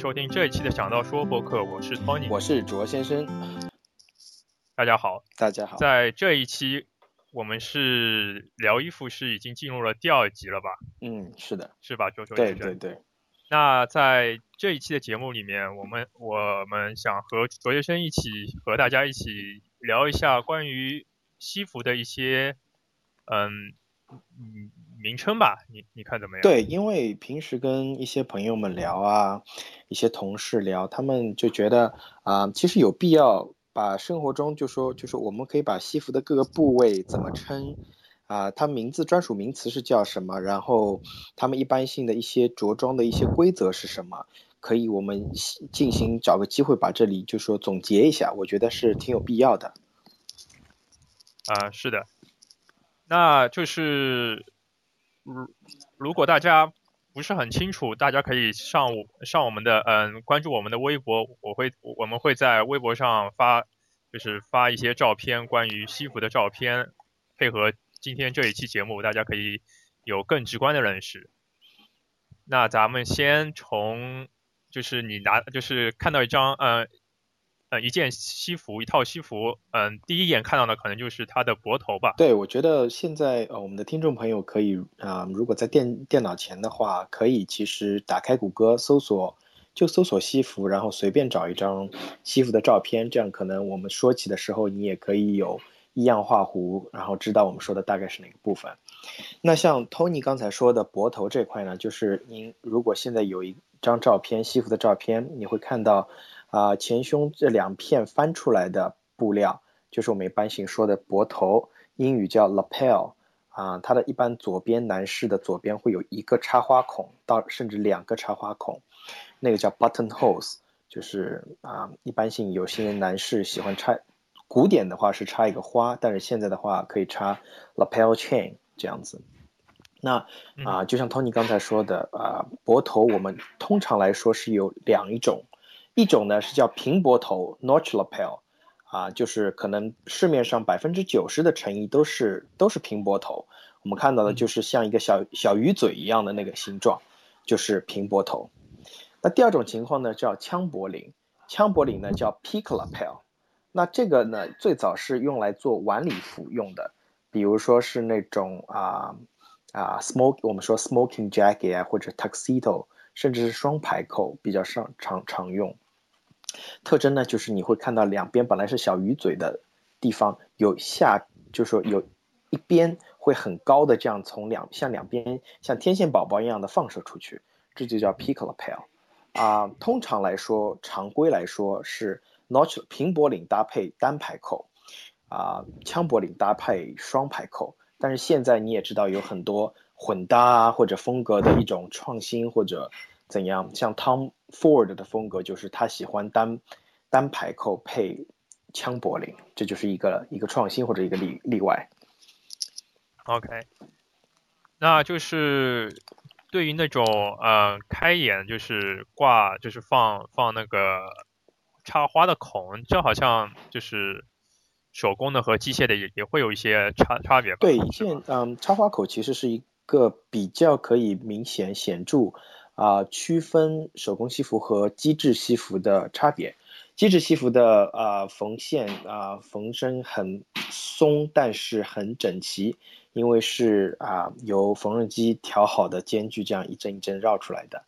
收听这一期的讲道说播客，我是 Tony，我是卓先生。大家好，大家好。在这一期，我们是聊衣服是已经进入了第二集了吧？嗯，是的，是吧，卓卓对对对。那在这一期的节目里面，我们我们想和卓先生一起和大家一起聊一下关于西服的一些嗯嗯名称吧，你你看怎么样？对，因为平时跟一些朋友们聊啊，一些同事聊，他们就觉得啊，其实有必要把生活中就说就是我们可以把西服的各个部位怎么称。啊，它名字专属名词是叫什么？然后他们一般性的一些着装的一些规则是什么？可以我们进行找个机会把这里就说总结一下，我觉得是挺有必要的。啊，是的，那就是如如果大家不是很清楚，大家可以上上我们的嗯关注我们的微博，我会我们会在微博上发就是发一些照片，关于西服的照片，配合。今天这一期节目，大家可以有更直观的认识。那咱们先从，就是你拿，就是看到一张，呃，呃，一件西服，一套西服，嗯，第一眼看到的可能就是它的脖头吧？对，我觉得现在呃，我们的听众朋友可以啊，如果在电电脑前的话，可以其实打开谷歌搜索，就搜索西服，然后随便找一张西服的照片，这样可能我们说起的时候，你也可以有。一样画弧，然后知道我们说的大概是哪个部分。那像 Tony 刚才说的脖头这块呢，就是您如果现在有一张照片，西服的照片，你会看到啊前胸这两片翻出来的布料，就是我们一般性说的脖头，英语叫 lapel 啊，它的一般左边男士的左边会有一个插花孔，到甚至两个插花孔，那个叫 button holes，就是啊一般性有些男士喜欢插。古典的话是插一个花，但是现在的话可以插 lapel chain 这样子。那啊，就像 Tony 刚才说的啊，脖头我们通常来说是有两一种，一种呢是叫平脖头 notch lapel，啊，就是可能市面上百分之九十的成衣都是都是平脖头，我们看到的就是像一个小小鱼嘴一样的那个形状，就是平脖头。那第二种情况呢叫枪脖领，枪脖领呢叫 peak lapel。那这个呢，最早是用来做晚礼服用的，比如说是那种啊啊 smoke，我们说 smoking jacket 啊，或者 tuxedo，甚至是双排扣比较上常常用。特征呢，就是你会看到两边本来是小鱼嘴的地方有下，就是说有一边会很高的这样从两像两边像天线宝宝一样的放射出去，这就叫 peak lapel。啊，通常来说，常规来说是。notch 平脖领搭配单排扣，啊，枪脖领搭配双排扣。但是现在你也知道有很多混搭啊或者风格的一种创新或者怎样，像 Tom Ford 的风格就是他喜欢单单排扣配枪柏林，这就是一个一个创新或者一个例例外。OK，那就是对于那种呃开眼就是挂就是放放那个。插花的孔，这好像就是手工的和机械的也也会有一些差差别吧？对，现嗯，插花口其实是一个比较可以明显显著啊区分手工西服和机制西服的差别。机制西服的啊缝线啊缝针很松，但是很整齐，因为是啊由缝纫机调好的间距这样一针一针绕出来的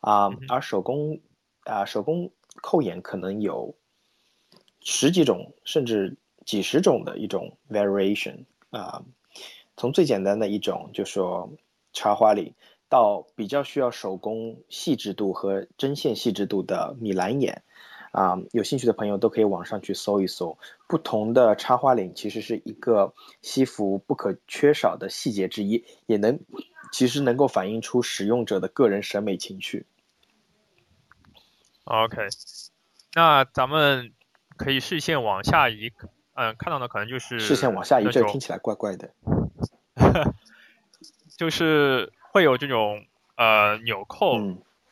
啊，而手工啊手工。扣眼可能有十几种甚至几十种的一种 variation 啊，从最简单的一种就说插花领，到比较需要手工细致度和针线细致度的米兰眼啊，有兴趣的朋友都可以网上去搜一搜。不同的插花领其实是一个西服不可缺少的细节之一，也能其实能够反映出使用者的个人审美情趣。OK，那咱们可以视线往下移，嗯，看到的可能就是视线往下移，这听起来怪怪的，就是会有这种呃纽扣，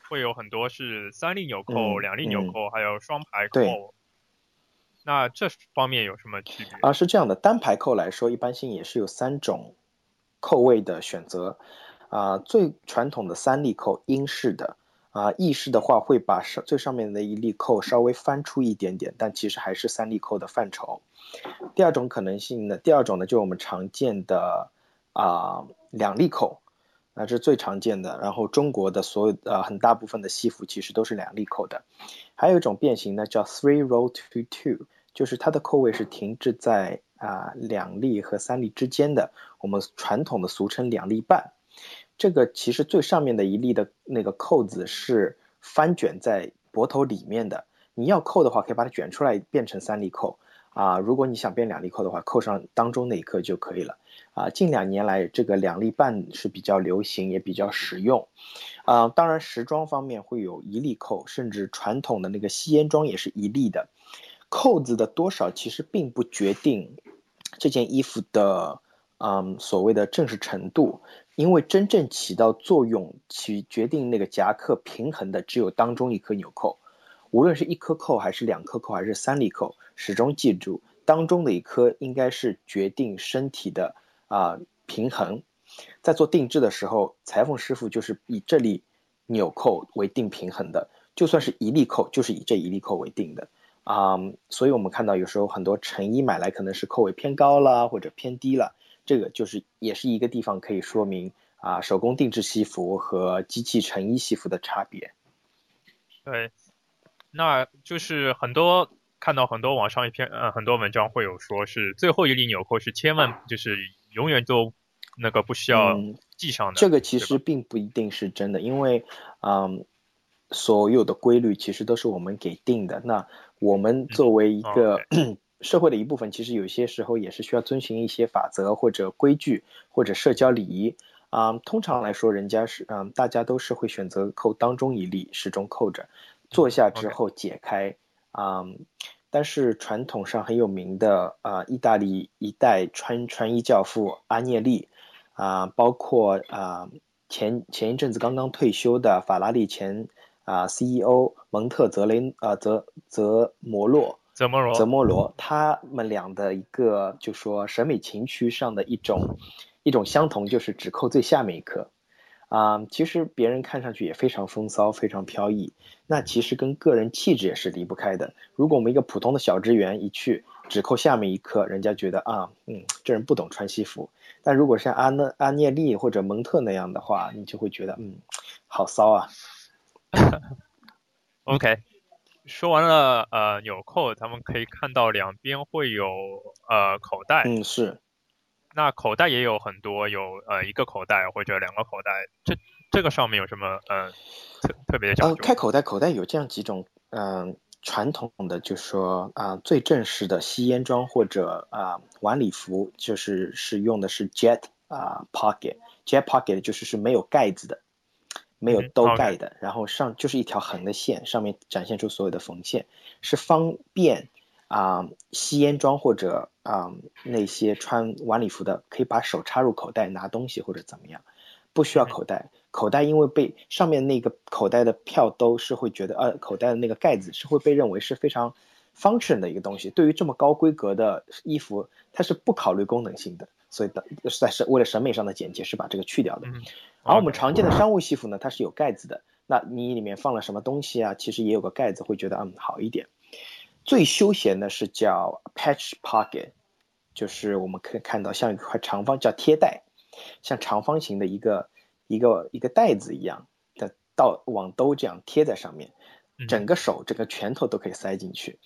会有很多是三粒纽扣、两粒纽扣，还有双排扣。那这方面有什么区别？啊，是这样的，单排扣来说，一般性也是有三种扣位的选择，啊，最传统的三粒扣英式的。啊，意式的话会把上最上面的一粒扣稍微翻出一点点，但其实还是三粒扣的范畴。第二种可能性呢，第二种呢，就是我们常见的啊两粒扣，那是最常见的。然后中国的所有呃很大部分的西服其实都是两粒扣的。还有一种变形呢，叫 three roll to two，就是它的扣位是停滞在啊两粒和三粒之间的，我们传统的俗称两粒半。这个其实最上面的一粒的那个扣子是翻卷在脖头里面的，你要扣的话，可以把它卷出来变成三粒扣啊。如果你想变两粒扣的话，扣上当中那一颗就可以了啊。近两年来，这个两粒半是比较流行，也比较实用啊。当然，时装方面会有一粒扣，甚至传统的那个吸烟装也是一粒的。扣子的多少其实并不决定这件衣服的嗯所谓的正式程度。因为真正起到作用、起决定那个夹克平衡的，只有当中一颗纽扣。无论是一颗扣，还是两颗扣，还是三粒扣，始终记住，当中的一颗应该是决定身体的啊平衡。在做定制的时候，裁缝师傅就是以这粒纽扣为定平衡的，就算是一粒扣，就是以这一粒扣为定的啊。所以我们看到有时候很多成衣买来可能是扣位偏高了，或者偏低了。这个就是也是一个地方可以说明啊，手工定制西服和机器成衣西服的差别。对，那就是很多看到很多网上一篇呃很多文章会有说是最后一粒纽扣是千万就是永远都那个不需要系上的。这个其实并不一定是真的，因为嗯，所有的规律其实都是我们给定的。那我们作为一个。社会的一部分，其实有些时候也是需要遵循一些法则或者规矩或者社交礼仪啊。通常来说，人家是嗯，大家都是会选择扣当中一粒，始终扣着，坐下之后解开啊。但是传统上很有名的啊，意大利一代穿穿衣教父阿涅利啊，包括啊前前一阵子刚刚退休的法拉利前啊 CEO 蒙特泽雷啊泽泽摩洛。泽摩罗，泽摩罗，他们俩的一个就说审美情趣上的一种一种相同，就是只扣最下面一颗，啊，其实别人看上去也非常风骚，非常飘逸，那其实跟个人气质也是离不开的。如果我们一个普通的小职员一去只扣下面一颗，人家觉得啊，嗯，这人不懂穿西服。但如果像阿那阿涅利或者蒙特那样的话，你就会觉得嗯，好骚啊。OK。说完了，呃，纽扣，咱们可以看到两边会有呃口袋。嗯，是。那口袋也有很多，有呃一个口袋或者两个口袋。这这个上面有什么呃特特别的讲究？开口袋，口袋有这样几种，嗯，传统的就是说啊，最正式的吸烟装或者啊晚礼服，就是是用的是 jet 啊 pocket，jet pocket 就是是没有盖子的。没有兜盖的，然后上就是一条横的线，上面展现出所有的缝线，是方便啊吸烟装或者啊那些穿晚礼服的可以把手插入口袋拿东西或者怎么样，不需要口袋。口袋因为被上面那个口袋的票都是会觉得呃口袋的那个盖子是会被认为是非常 function 的一个东西，对于这么高规格的衣服，它是不考虑功能性的。所以的在是为了审美上的简洁，是把这个去掉的。而我们常见的商务西服呢，它是有盖子的。那你里面放了什么东西啊？其实也有个盖子，会觉得嗯好一点。最休闲的是叫 patch pocket，就是我们可以看到像一块长方叫贴袋，像长方形的一个一个一个袋子一样的到网兜这样贴在上面，整个手整个拳头都可以塞进去。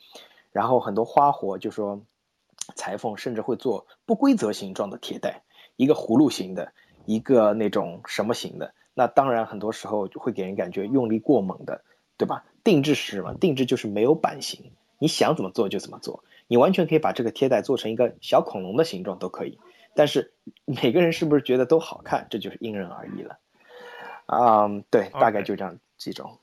然后很多花活就说。裁缝甚至会做不规则形状的贴带，一个葫芦形的，一个那种什么形的。那当然，很多时候会给人感觉用力过猛的，对吧？定制是什么？定制就是没有版型，你想怎么做就怎么做。你完全可以把这个贴带做成一个小恐龙的形状都可以。但是每个人是不是觉得都好看，这就是因人而异了。啊，对，大概就这样几种。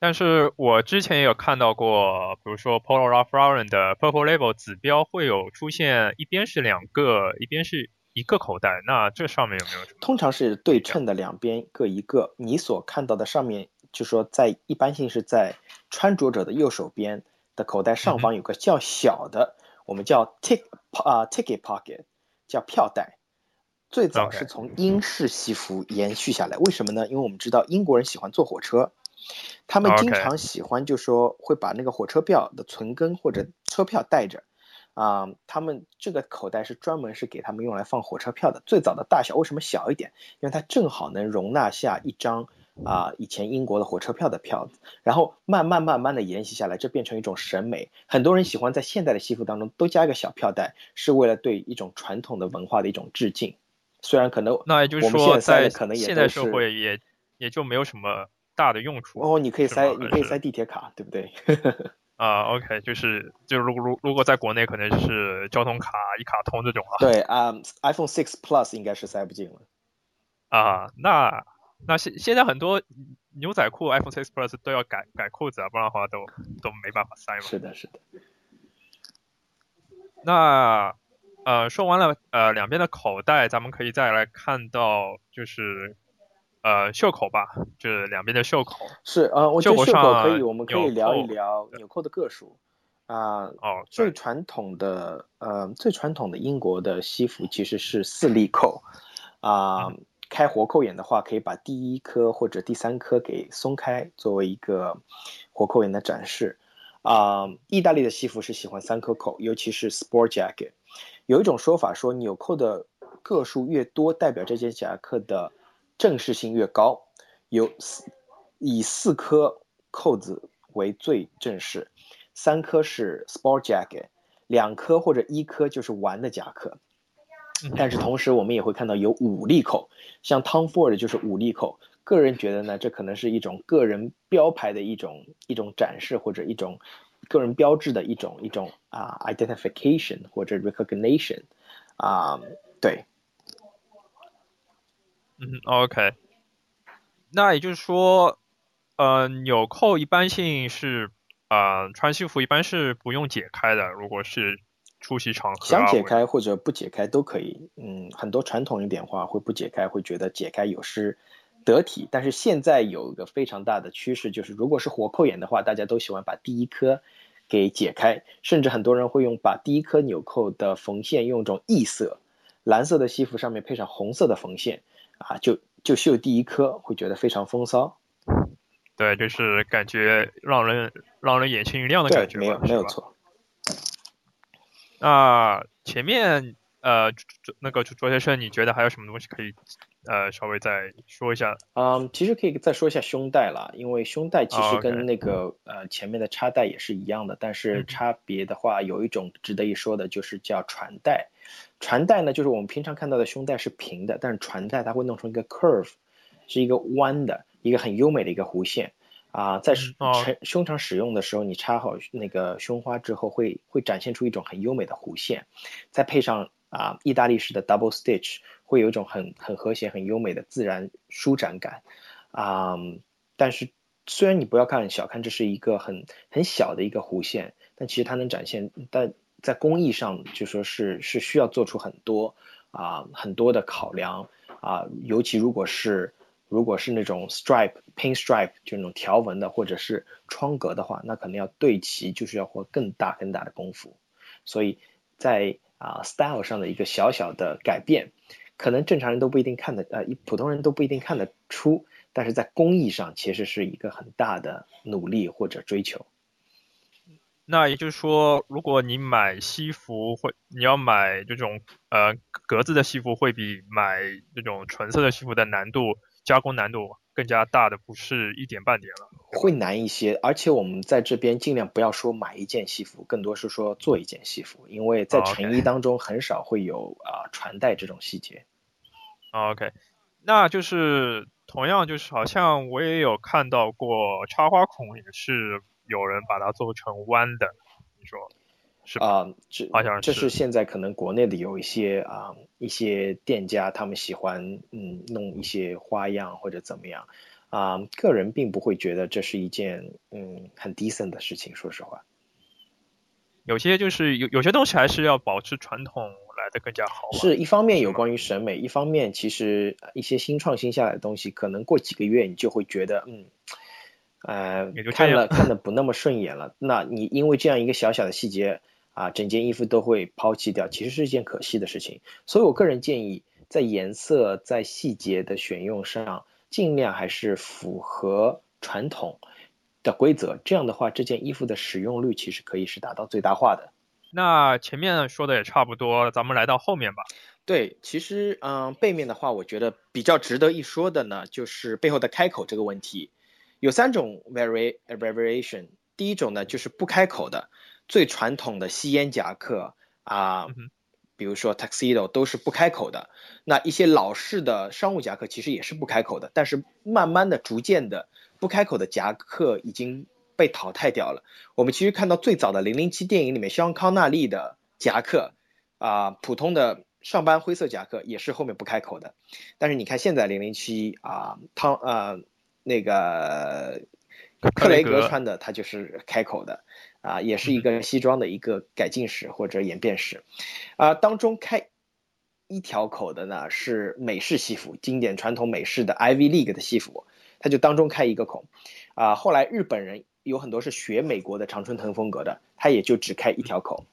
但是我之前也有看到过，比如说 Polo Ralph Lauren 的 Purple Label 指标会有出现一边是两个，一边是一个口袋，那这上面有没有？通常是对称的，两边各一个。你所看到的上面，就说在一般性是在穿着者的右手边的口袋上方有个较小的，我们叫 tick 啊 ticket pocket，叫票袋。最早是从英式西服延续下来，为什么呢？因为我们知道英国人喜欢坐火车。他们经常喜欢就说会把那个火车票的存根或者车票带着。啊，他们这个口袋是专门是给他们用来放火车票的。最早的大小为什么小一点？因为它正好能容纳下一张啊以前英国的火车票的票子。然后慢慢慢慢的沿袭下来，这变成一种审美。很多人喜欢在现代的西服当中都加一个小票袋，是为了对一种传统的文化的一种致敬。虽然可能那也就是说，在可能现代社会也也就没有什么大的用处。哦，你可以塞，你可以塞地铁卡，对不对？啊，OK，就是就如如如果在国内可能是交通卡一卡通这种啊。对啊，iPhone Six Plus 应该是塞不进了。啊，那那现现在很多牛仔裤 iPhone Six Plus 都要改改裤子啊，不然的话都都没办法塞嘛。是的，是的。那呃，说完了呃两边的口袋，咱们可以再来看到就是。呃，袖口吧，就是两边的袖口。是呃，我觉得袖口可以，我们可以聊一聊纽扣的个数。啊，哦，最传统的呃，最传统的英国的西服其实是四粒扣。啊，开活扣眼的话，可以把第一颗或者第三颗给松开，作为一个活扣眼的展示。啊，意大利的西服是喜欢三颗扣，尤其是 sport jacket。有一种说法说，纽扣的个数越多，代表这件夹克的。正式性越高，有四以四颗扣子为最正式，三颗是 sport jacket，两颗或者一颗就是玩的夹克。但是同时我们也会看到有五粒扣，像 Tom Ford 就是五粒扣。个人觉得呢，这可能是一种个人标牌的一种一种展示或者一种个人标志的一种一种啊 identification 或者 recognition 啊，对。嗯，OK，那也就是说，呃，纽扣一般性是，呃，穿西服一般是不用解开的。如果是出席场合，想解开或者不解开都可以。嗯，很多传统一点话会不解开，会觉得解开有失得体。但是现在有一个非常大的趋势，就是如果是活扣眼的话，大家都喜欢把第一颗给解开，甚至很多人会用把第一颗纽扣的缝线用一种异色，蓝色的西服上面配上红色的缝线。啊，就就绣第一颗，会觉得非常风骚。对，就是感觉让人让人眼前一亮的感觉，没有没有错。那前面呃，那个卓先生，你觉得还有什么东西可以呃稍微再说一下？嗯，其实可以再说一下胸带了，因为胸带其实跟那个呃前面的插带也是一样的，但是差别的话，有一种值得一说的，就是叫传带。传带呢，就是我们平常看到的胸带是平的，但是传带它会弄成一个 curve，是一个弯的，一个很优美的一个弧线啊，在胸胸膛使用的时候，你插好那个胸花之后，会会展现出一种很优美的弧线，再配上啊意大利式的 double stitch，会有一种很很和谐、很优美的自然舒展感啊。但是虽然你不要看小看，这是一个很很小的一个弧线，但其实它能展现但。在工艺上，就说是是需要做出很多啊很多的考量啊，尤其如果是如果是那种 stripe pin stripe 就那种条纹的，或者是窗格的话，那可能要对齐，就是要花更大更大的功夫。所以在啊 style 上的一个小小的改变，可能正常人都不一定看得呃，普通人都不一定看得出，但是在工艺上其实是一个很大的努力或者追求。那也就是说，如果你买西服会，你要买这种呃格子的西服，会比买这种纯色的西服的难度加工难度更加大的，不是一点半点了。会难一些，而且我们在这边尽量不要说买一件西服，更多是说做一件西服，因为在成衣当中很少会有啊传带这种细节。OK，那就是同样就是好像我也有看到过插花孔也是。有人把它做成弯的，你说是啊？这好像这是现在可能国内的有一些啊一些店家，他们喜欢嗯弄一些花样或者怎么样啊。个人并不会觉得这是一件嗯很 decent 的事情，说实话。有些就是有有些东西还是要保持传统来的更加好。是一方面有关于审美，一方面其实一些新创新下来的东西，可能过几个月你就会觉得嗯。呃，看了 看的不那么顺眼了，那你因为这样一个小小的细节啊，整件衣服都会抛弃掉，其实是一件可惜的事情。所以我个人建议，在颜色在细节的选用上，尽量还是符合传统的规则，这样的话，这件衣服的使用率其实可以是达到最大化的。那前面说的也差不多，咱们来到后面吧。对，其实嗯，背面的话，我觉得比较值得一说的呢，就是背后的开口这个问题。有三种 variation，第一种呢就是不开口的，最传统的吸烟夹克啊，比如说 tuxedo 都是不开口的。那一些老式的商务夹克其实也是不开口的，但是慢慢的、逐渐的，不开口的夹克已经被淘汰掉了。我们其实看到最早的零零七电影里面，肖康纳利的夹克啊，普通的上班灰色夹克也是后面不开口的。但是你看现在零零七啊，汤啊。那个克雷格。穿的，它就是开口的，啊，也是一个西装的一个改进史或者演变史，啊，当中开一条口的呢是美式西服，经典传统美式的 Ivy League 的西服，它就当中开一个口，啊，后来日本人有很多是学美国的常春藤风格的，他也就只开一条口，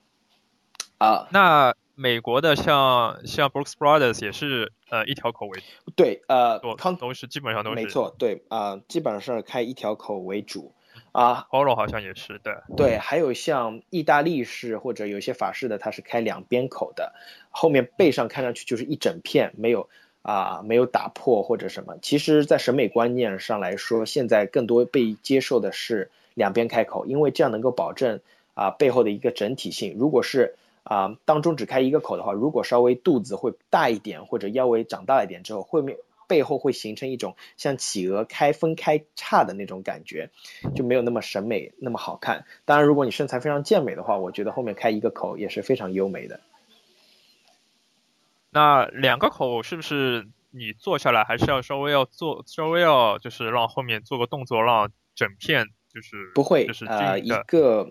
啊，那。美国的像像 Brooks Brothers 也是呃一条口为主，对，呃，康都是基本上都是没错，对，啊，基本上是开一条口为主，啊，Polo 好像也是，对，对，还有像意大利式或者有些法式的，它是开两边口的，后面背上看上去就是一整片，没有啊没有打破或者什么。其实，在审美观念上来说，现在更多被接受的是两边开口，因为这样能够保证啊背后的一个整体性。如果是啊，当中只开一个口的话，如果稍微肚子会大一点，或者腰围长大一点之后，后面背后会形成一种像企鹅开分开叉的那种感觉，就没有那么审美那么好看。当然，如果你身材非常健美的话，我觉得后面开一个口也是非常优美的。那两个口是不是你坐下来还是要稍微要做，稍微要就是让后面做个动作，让整片就是不会就是呃一个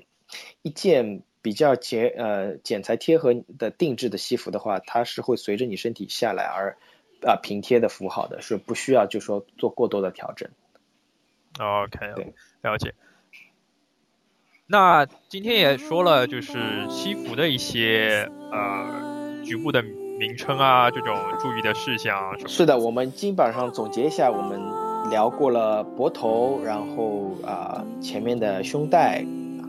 一件。比较剪呃剪裁贴合的定制的西服的话，它是会随着你身体下来而啊平贴的服好的，是不需要就说做过多的调整。OK，了解。那今天也说了，就是西服的一些呃局部的名称啊，这种注意的事项。是的，我们基本上总结一下，我们聊过了脖头，然后啊前面的胸带、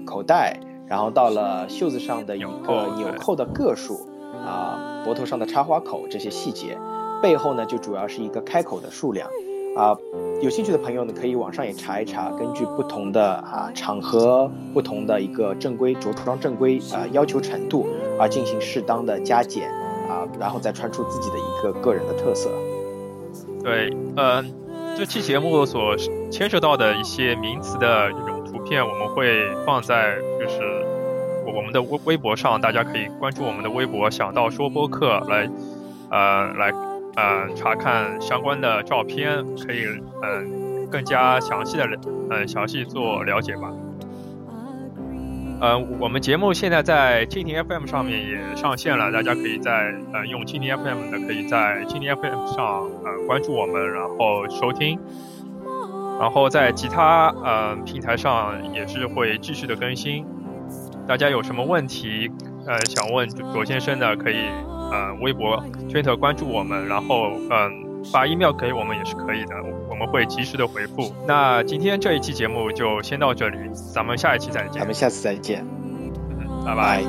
口袋。然后到了袖子上的一个纽扣的个数，啊，脖头上的插花口这些细节，背后呢就主要是一个开口的数量，啊，有兴趣的朋友呢可以网上也查一查，根据不同的啊场合、不同的一个正规着装正规啊要求程度而进行适当的加减啊，然后再穿出自己的一个个人的特色。对，嗯，这期节目所牵涉到的一些名词的这种。图片我们会放在就是我们的微微博上，大家可以关注我们的微博“想到说播客”来，呃，来呃查看相关的照片，可以嗯更加详细的嗯详细做了解吧。呃，我们节目现在在蜻蜓 FM 上面也上线了，大家可以在呃用蜻蜓 FM 的可以在蜻蜓 FM 上呃关注我们，然后收听。然后在其他呃平台上也是会继续的更新，大家有什么问题呃想问左先生的，可以呃微博、推特关注我们，然后嗯发 email 给我们也是可以的，我们会及时的回复。那今天这一期节目就先到这里，咱们下一期再见。咱们下次再见，嗯拜拜。